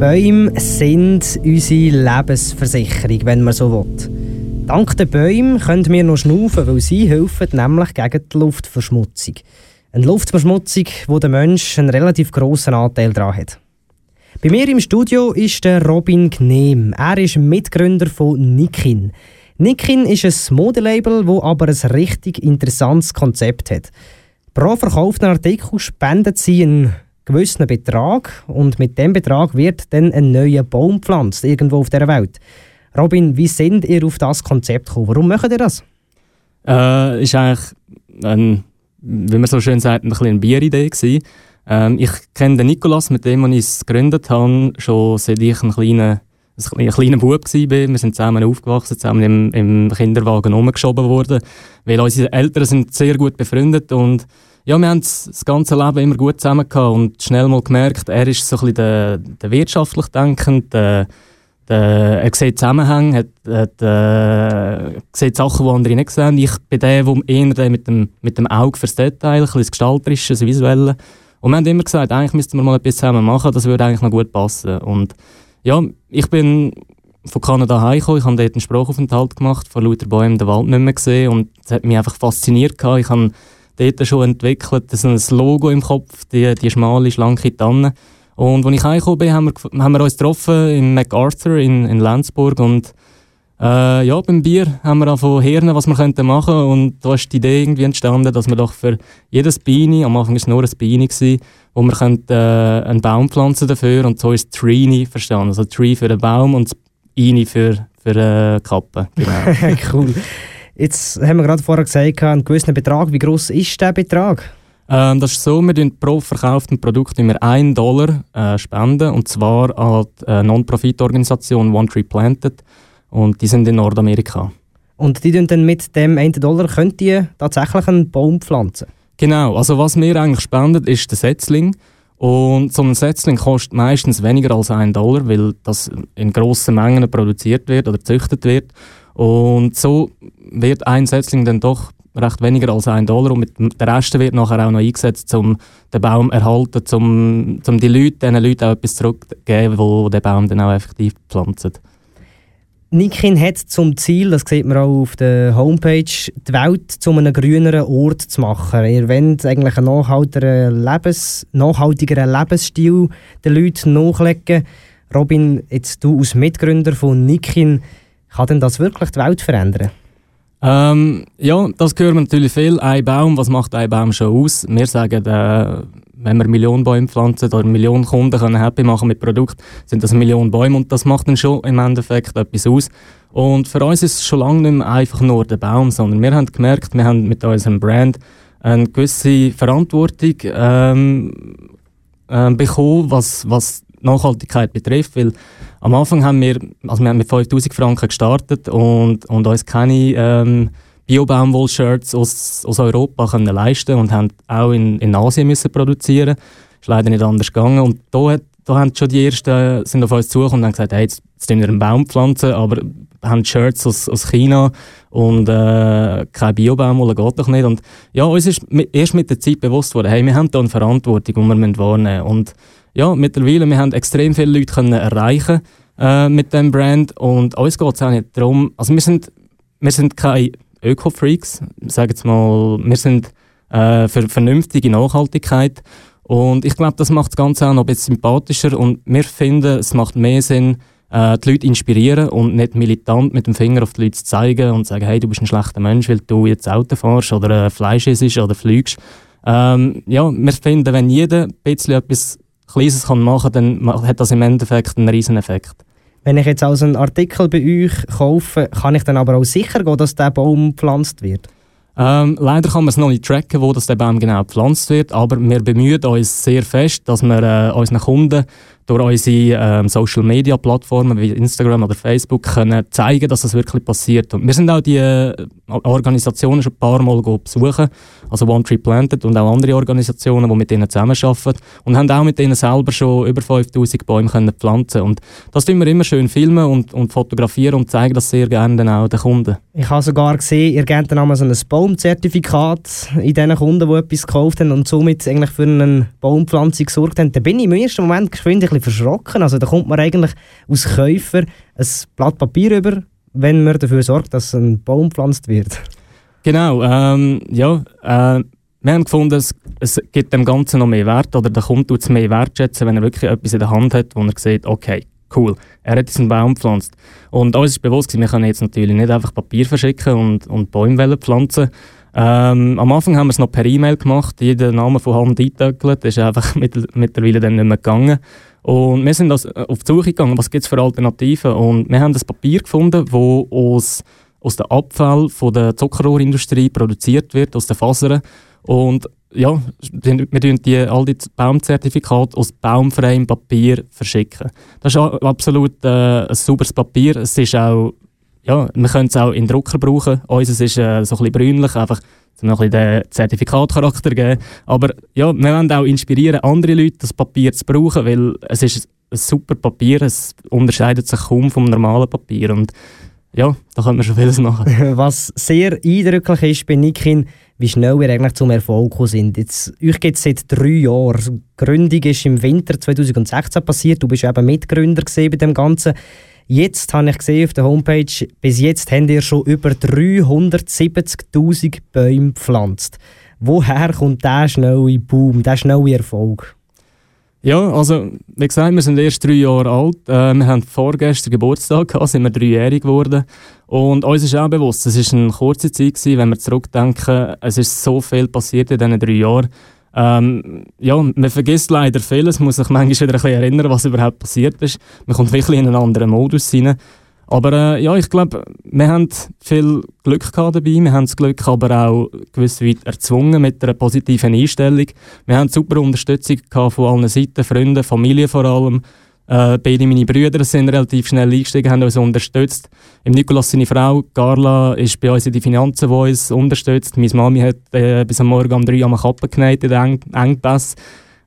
Bäume sind unsere Lebensversicherung, wenn man so will. Dank den Bäumen können wir noch schnaufen, weil sie helfen nämlich gegen die Luftverschmutzung. Eine Luftverschmutzung, wo der Mensch einen relativ grossen Anteil daran hat. Bei mir im Studio ist der Robin Gnehm. Er ist Mitgründer von Nikin. Nikin ist ein Modelabel, das aber ein richtig interessantes Konzept hat. Pro verkauften Artikel spendet sie einen gewissen Betrag und mit dem Betrag wird dann ein neuer Baum gepflanzt, irgendwo auf der Welt. Robin, wie sind ihr auf das Konzept gekommen? Warum macht ihr das? Äh, ist eigentlich, ein, wie man so schön sagt, ein eine Bieridee gewesen. Ähm, ich kenne den Nikolas, mit dem ich es gegründet habe, schon seit ich ein kleiner, ein kleiner Bub war. Wir sind zusammen aufgewachsen, zusammen im, im Kinderwagen umgeschoben worden, weil unsere Eltern sind sehr gut befreundet und ja, wir haben das ganze Leben immer gut zusammen gehabt und schnell mal gemerkt, er ist so ein der, der wirtschaftlich denkende, der, der, er sieht Zusammenhänge, hat, hat, äh, sieht Sachen, die andere nicht sehen. Ich bin der, der eher mit, dem, mit dem Auge fürs Detail, ein das Gestalterische, das Visuelle. Und wir haben immer gesagt, eigentlich müssten wir mal etwas zusammen machen, das würde eigentlich noch gut passen. Und ja, ich bin von Kanada heimgekommen, ich habe dort einen Sprachaufenthalt gemacht, vor lauter Bäumen den Wald nicht mehr gesehen und es hat mich einfach fasziniert. Gehabt. Ich habe dort schon entwickelt, das ist ein Logo im Kopf, die, die schmale, schlanke Tanne. Und als ich heimgekommen bin, haben wir, haben wir uns getroffen in MacArthur in, in Lenzburg und äh, ja, beim Bier haben wir angefangen Hirnen, was wir könnten machen und da ist die Idee irgendwie entstanden, dass wir doch für jedes Beine, am Anfang war es nur ein Beine, gewesen, wo wir könnten, äh, einen Baum pflanzen dafür und so ist Treenie verstanden, also Tree für den Baum und Beine für, für äh, Kappe. Genau. cool. Jetzt haben wir gerade vorher gesagt, einen gewissen Betrag. Wie groß ist der Betrag? Ähm, das ist so, wir spenden pro verkauften Produkt immer 1 Dollar äh, spenden, und zwar an die äh, Non-Profit-Organisation One Tree Planted. Und die sind in Nordamerika. Und die dann mit dem 1 Dollar könnt ihr tatsächlich einen Baum pflanzen? Genau, also was wir eigentlich spenden, ist der Setzling. Und so ein Setzling kostet meistens weniger als 1 Dollar, weil das in grossen Mengen produziert wird oder gezüchtet wird. Und so wird ein Setzling dann doch recht weniger als 1 Dollar und mit, der Rest wird nachher auch noch eingesetzt, um den Baum zu erhalten, um, um die Leute, diesen Leuten auch etwas zurückzugeben, die den Baum dann auch effektiv pflanzen. Nikin hat zum Ziel, das sieht man auch auf der Homepage, die Welt zu einem grüneren Ort zu machen. Ihr wollt eigentlich einen nachhaltigeren, Lebens, nachhaltigeren Lebensstil den Leuten nachlegen. Robin, jetzt du als Mitgründer von Nikin, kann denn das wirklich die Welt verändern? Ähm, ja, das hören wir natürlich viel. Ein Baum, was macht ein Baum schon aus? Wir sagen, äh, wenn wir Millionen Bäume pflanzen oder Millionen Kunden können happy machen mit Produkt, sind das Millionen Bäume und das macht dann schon im Endeffekt etwas aus. Und für uns ist es schon lange nicht mehr einfach nur der Baum, sondern wir haben gemerkt, wir haben mit unserem Brand eine gewisse Verantwortung ähm, äh, bekommen, was, was Nachhaltigkeit betrifft, weil am Anfang haben wir, also wir haben mit 5000 Franken gestartet und, und uns keine ähm, Bio-Baumwoll-Shirts aus, aus Europa können leisten und haben auch in, in Asien müssen produzieren. Ist leider nicht anders gegangen. Und da, hat, da haben schon die ersten sind auf uns zugekommen und haben gesagt, hey, jetzt, jetzt wir einen Baum pflanzen, aber haben Shirts aus, aus China und äh, kein Bio-Baumwolle geht doch nicht. Und ja, uns ist erst mit der Zeit bewusst worden, hey, wir haben da eine Verantwortung, die wir wahrnehmen müssen. Und ja, mittlerweile, wir haben extrem viele Leute können erreichen äh, mit dem Brand und uns geht es auch nicht darum, also wir sind, wir sind keine Öko-Freaks, sage jetzt mal, wir sind äh, für vernünftige Nachhaltigkeit und ich glaube, das macht das Ganze auch noch ein bisschen sympathischer und wir finden, es macht mehr Sinn, äh, die Leute inspirieren und nicht militant mit dem Finger auf die Leute zu zeigen und sagen, hey, du bist ein schlechter Mensch, weil du jetzt Auto fährst oder äh, Fleisch isst oder fliegst. Ähm, ja, wir finden, wenn jeder ein bisschen etwas Kleines kann machen kann, dann hat das im Endeffekt einen riesen Effekt. Wenn ich jetzt also einen Artikel bei euch kaufe, kann ich dann aber auch sicher gehen, dass der Baum gepflanzt wird? Ähm, leider kann man es noch nicht tracken, wo das der Baum genau gepflanzt wird, aber wir bemühen uns sehr fest, dass wir äh, unseren Kunden durch unsere ähm, Social Media Plattformen wie Instagram oder Facebook können zeigen, dass das wirklich passiert. Und wir sind auch die äh, Organisationen schon ein paar Mal besuchen, also One Tree Planted und auch andere Organisationen, die mit ihnen zusammenarbeiten und haben auch mit ihnen selber schon über 5000 Bäume können pflanzen und das tun wir immer schön filmen und, und fotografieren und zeigen das sehr gerne dann auch den Kunden. Ich habe sogar gesehen, ihr gebt dann einmal so ein Baumzertifikat in diesen Kunden, die etwas gekauft haben und somit eigentlich für eine Baumpflanzung gesorgt haben. Da bin ich im ersten Moment geschwind ein bisschen verschrocken. Also da kommt man eigentlich als Käufer ein Blatt Papier über, wenn man dafür sorgt, dass ein Baum gepflanzt wird. Genau, ähm, ja. Äh, wir haben gefunden, es, es gibt dem Ganzen noch mehr Wert oder der Kunde tut es mehr wertschätzen, wenn er wirklich etwas in der Hand hat, wo er sieht, okay, cool, er hat diesen Baum gepflanzt. Und uns ist bewusst, wir können jetzt natürlich nicht einfach Papier verschicken und, und Bäume pflanzen. Ähm, am Anfang haben wir es noch per E-Mail gemacht, jeden Namen von Hand eingetöckelt, ist einfach mit, mittlerweile dann nicht mehr gegangen. Und wir sind also auf die Suche gegangen, was gibt es für Alternativen. Und wir haben das Papier gefunden, das aus, aus dem Abfall von der Zuckerrohrindustrie produziert wird, aus den Fasern. Und ja, wir tun die, all die Baumzertifikate aus baumfreiem Papier verschicken. Das ist absolut äh, ein sauberes Papier. Es ist auch, ja, wir können es auch in Drucker brauchen. Unseres ist äh, so ein bisschen brünlich, einfach um noch ein bisschen den Zertifikatcharakter geben. Aber ja, wir wollen auch inspirieren, andere Leute das Papier zu brauchen, weil es ist ein super Papier, es unterscheidet sich kaum vom normalen Papier und ja, da können wir schon vieles machen. Was sehr eindrücklich ist bei Nikin, wie schnell wir eigentlich zum Erfolg sind. Jetzt, euch geht es seit drei Jahren. Die Gründung ist im Winter 2016 passiert. Du bist eben Mitgründer bei dem Ganzen. Jetzt habe ich gesehen auf der Homepage, bis jetzt habt ihr schon über 370.000 Bäume gepflanzt. Woher kommt der schnelle Boom, der schnelle Erfolg? Ja, also wie gesagt, wir sind erst drei Jahre alt. Äh, wir haben vorgestern Geburtstag gehabt, sind wir dreijährig geworden. Und uns ist auch bewusst, es war eine kurze Zeit gewesen, wenn wir zurückdenken, es ist so viel passiert in diesen drei Jahren. Ähm, ja, man vergisst leider vieles, muss sich manchmal wieder ein bisschen erinnern, was überhaupt passiert ist. Man kommt wirklich in einen anderen Modus hinein. Aber äh, ja, ich glaube, wir haben viel Glück gehabt dabei. Wir haben das Glück aber auch gewiss weit erzwungen mit einer positiven Einstellung. Wir haben super Unterstützung gehabt von allen Seiten, Freunden, Familie vor allem. Äh, beide meine Brüder sind relativ schnell eingestiegen, haben uns unterstützt. Im Nikolas seine Frau, Carla, ist bei uns in die Finanzen, die uns unterstützt. Meine Mami hat äh, bis am Morgen um drei am Kappen genäht in den Engpässen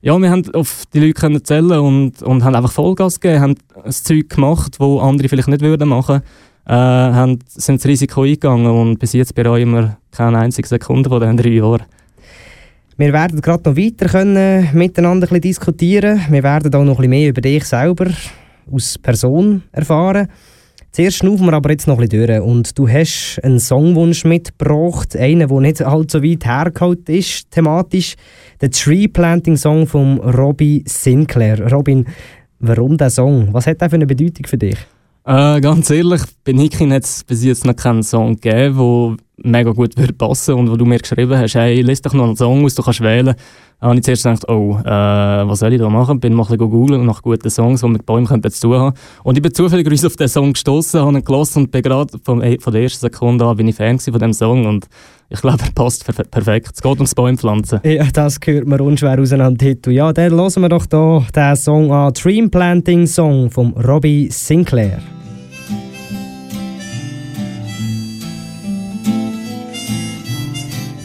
ja, wir haben auf die Leute können zählen und, und haben einfach Vollgas gegeben, haben das Zeug gemacht, das andere vielleicht nicht würden machen äh, haben, sind das Risiko eingegangen und bis jetzt bereuen wir keine einzige Sekunde von diesen drei Jahren. Wir werden gerade noch weiter können miteinander ein diskutieren. Wir werden auch noch ein bisschen mehr über dich selber als Person erfahren. Zuerst schnaufen wir aber jetzt noch ein bisschen durch. Und du hast einen Songwunsch mitgebracht, einen, der nicht allzu weit hergeholt ist, thematisch. Der Tree Planting Song von Robbie Sinclair. Robin, warum der Song? Was hat der für eine Bedeutung für dich? Äh, ganz ehrlich, bei Nikin hat es bis jetzt noch keinen Song gegeben, der mega gut würde passen und wo du mir geschrieben hast, hey, lest doch noch einen Song aus, du kannst wählen. Da habe ich zuerst gedacht, oh, äh, was soll ich da machen? Bin mal ein bisschen googeln nach guten Songs, die mit Bäumen zu tun haben. Und ich bin zufällig auf diesen Song gestoßen, habe ihn gelassen und bin gerade von, von der ersten Sekunde an bin ich Fan von dem Song und ich glaube, er passt perfekt. Es geht ums Bäumpflanzen. Ja, das gehört mir unschwer auseinander. Ja, dann hören wir doch hier den Song an, Dream Planting Song von Robbie Sinclair.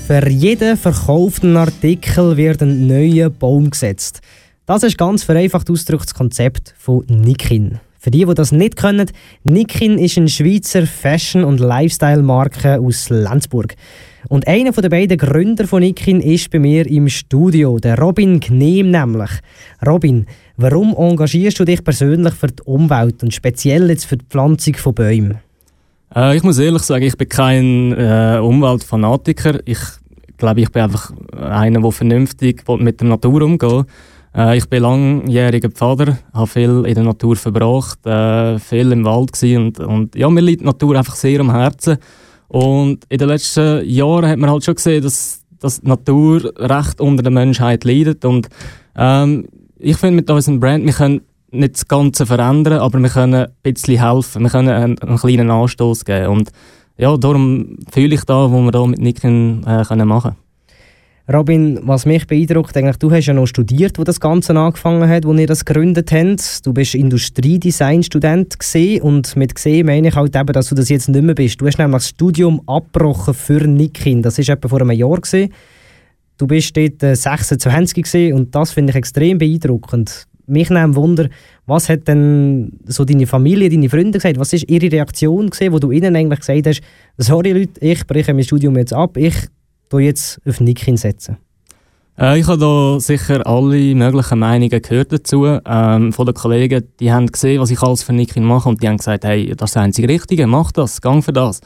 Für jeden verkauften Artikel wird ein neuer Baum gesetzt. Das ist ganz vereinfacht ausgedrückt das Konzept von Nikin. Für die, die das nicht können, Nikin ist eine Schweizer Fashion- und Lifestyle-Marke aus Lenzburg. Und einer der beiden Gründer von Nikin ist bei mir im Studio, der Robin Gnehm nämlich. Robin, warum engagierst du dich persönlich für die Umwelt und speziell jetzt für die Pflanzung von Bäumen? Äh, ich muss ehrlich sagen, ich bin kein äh, Umweltfanatiker. Ich glaube, ich bin einfach einer, der vernünftig mit der Natur umgeht. Äh, ich bin langjähriger Pfader, habe viel in der Natur verbracht, äh, viel im Wald gewesen und, und ja, mir liegt die Natur einfach sehr am Herzen. Und in den letzten Jahren hat man halt schon gesehen, dass, dass die Natur recht unter der Menschheit leidet und ähm, ich finde mit unserem Brand, wir können nicht das Ganze verändern, aber wir können ein bisschen helfen. Wir können einen, einen kleinen Anstoß geben. Und ja, darum fühle ich da, wo wir da mit Nicken äh, können machen Robin, was mich beeindruckt, eigentlich, du hast ja noch studiert, wo das Ganze angefangen hat, wo ihr das gegründet habt. Du bist Industriedesign-Student und mit gesehen meine ich halt eben, dass du das jetzt nicht mehr bist. Du hast nämlich das Studium abgebrochen für Nikin. Das war etwa vor einem Jahr. Gewesen. Du bist dort 26 äh, und das finde ich extrem beeindruckend mich nimmt Wunder, was hat denn so deine Familie, deine Freunde gesagt? Was ist ihre Reaktion gewesen, wo du ihnen eigentlich gesagt hast, sorry Leute, ich breche mein Studium jetzt ab, ich tue jetzt auf Nick hinsetzen? Äh, ich habe da sicher alle möglichen Meinungen gehört dazu. Ähm, von den Kollegen, die haben gesehen, was ich alles für Nikin mache und die haben gesagt, hey, das ist das einzige Richtige, mach das, gang für das.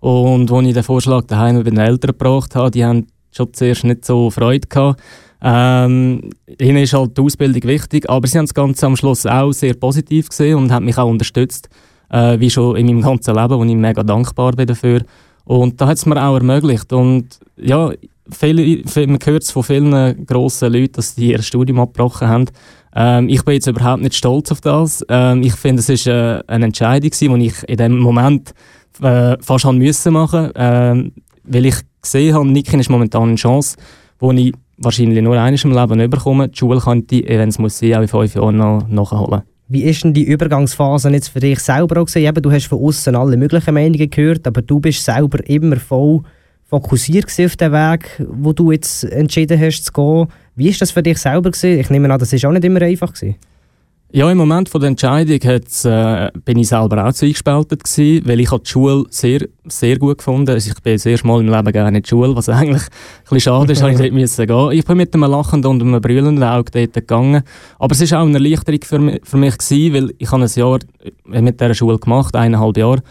Und als ich den Vorschlag daheim bei den Eltern gebracht habe, die haben schon zuerst nicht so Freude gehabt. Ähm, ihnen ist halt die Ausbildung wichtig, aber sie haben das Ganze am Schluss auch sehr positiv gesehen und haben mich auch unterstützt, äh, wie schon in meinem ganzen Leben, wo ich mega dankbar bin dafür. Und da hat es mir auch ermöglicht. Und ja, viele, man hört es von vielen grossen Leuten, dass die ihr Studium abgebrochen haben. Ähm, ich bin jetzt überhaupt nicht stolz auf das. Ähm, ich finde, es war äh, eine Entscheidung, die ich in dem Moment äh, fast haben müssen machen, äh, weil ich gesehen habe, Nikin ist momentan eine Chance, die ich wahrscheinlich nur eines im Leben nicht bekomme. Die Schule könnte wenn es muss sein, auch in fünf Jahren noch nachholen. Wie ist denn die Übergangsphase jetzt für dich selber auch gesehen? Eben, du hast von außen alle möglichen Meinungen gehört, aber du bist selber immer voll fokussiert auf den Weg, wo du jetzt entschieden hast zu gehen. Wie ist das für dich selber gewesen? Ich nehme an, das ist auch nicht immer einfach gewesen. Ja, im Moment von der Entscheidung äh, bin ich selber auch zugespaltet gewesen, weil ich die Schule sehr, sehr gut gefunden. Also ich bin das erste Mal im Leben gerne in die Schule, was eigentlich ein bisschen schade ist, habe ich dort müssen gehen. Ich bin mit einem lachenden und einem brüllenden Auge dort gegangen. Aber es war auch eine Erleichterung für mich, für mich gewesen, weil ich habe ein Jahr mit dieser Schule gemacht, eineinhalb Jahre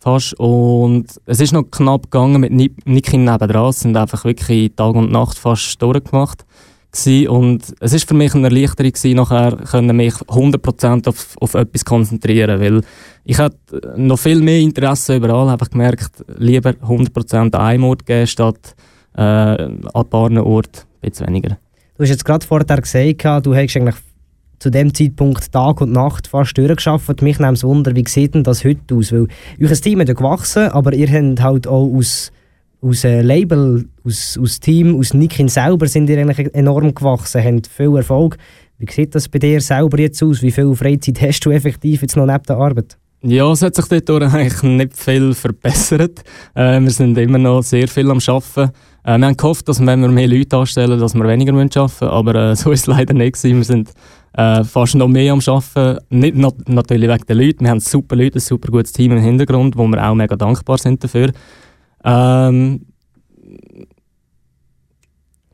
fast. Und es ist noch knapp gegangen mit Niki nebendran. Es sind einfach wirklich Tag und Nacht fast durchgemacht gewesen. und es ist für mich eine Erleichterung gewesen, nachher können mich 100% auf, auf etwas konzentrieren, weil ich hatte noch viel mehr Interesse überall, habe gemerkt, lieber 100% an einem Ort geben, statt äh, an ein paar Orten ein weniger. Du hast jetzt gerade vorher gesagt, du hast eigentlich zu dem Zeitpunkt Tag und Nacht fast durchgeschafft. Mich nimmt es Wunder, wie sieht denn das heute aus? Weil euer Team ist ja gewachsen, aber ihr habt halt auch aus aus äh, Label, aus, aus Team, aus Nikin selber sind ihr eigentlich enorm gewachsen, habt viel Erfolg. Wie sieht das bei dir selber jetzt aus? Wie viel Freizeit hast du effektiv jetzt noch neben der Arbeit? Ja, es hat sich dort eigentlich nicht viel verbessert. Äh, wir sind immer noch sehr viel am Arbeiten. Äh, wir haben gehofft, dass wenn wir mehr Leute anstellen, dass wir weniger arbeiten müssen, aber äh, so ist es leider nicht gewesen. Wir sind äh, fast noch mehr am Arbeiten. Nicht not natürlich wegen den Leuten. Wir haben super Leute, ein super gutes Team im Hintergrund, wo wir auch mega dankbar sind dafür. Ähm,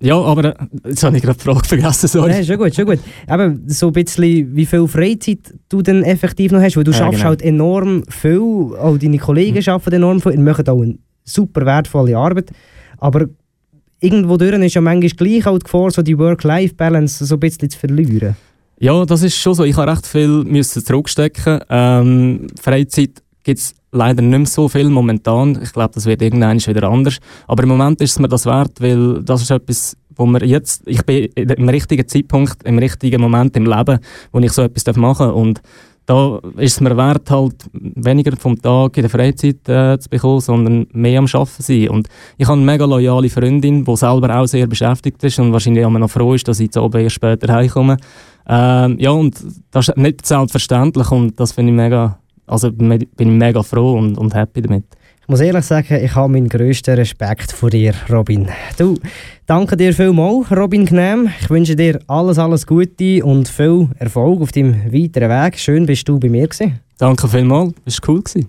ja, aber jetzt habe ich gerade die Frage vergessen, sorry. Nein, schon gut, schon gut. Aber so ein bisschen, wie viel Freizeit du dann effektiv noch hast, weil du ja, schaffst genau. halt enorm viel, auch deine Kollegen mhm. arbeiten enorm viel, ihr macht auch eine super wertvolle Arbeit, aber irgendwo durch ist ja manchmal gleich auch die Gefahr, so die Work-Life-Balance so ein bisschen zu verlieren. Ja, das ist schon so. Ich habe recht viel müssen zurückstecken. Ähm, Freizeit gibt es leider nicht mehr so viel momentan. Ich glaube, das wird irgendwann wieder anders. Aber im Moment ist es mir das wert, weil das ist etwas, wo wir jetzt, ich bin im richtigen Zeitpunkt, im richtigen Moment im Leben, wo ich so etwas machen darf. Und da ist es mir wert, halt weniger vom Tag in der Freizeit äh, zu bekommen, sondern mehr am Arbeiten sein. Und ich habe eine mega loyale Freundin, die selber auch sehr beschäftigt ist und wahrscheinlich auch noch froh ist, dass ich jetzt oben erst später heimkomme. Ähm, ja, und das ist nicht selbstverständlich und das finde ich mega also bin ich mega froh und, und happy damit. Ich muss ehrlich sagen, ich habe meinen grössten Respekt vor dir, Robin. Du, danke dir vielmals, Robin Gnehm. Ich wünsche dir alles, alles Gute und viel Erfolg auf deinem weiteren Weg. Schön, bist du bei mir gewesen. Danke vielmals, es war cool. Gewesen.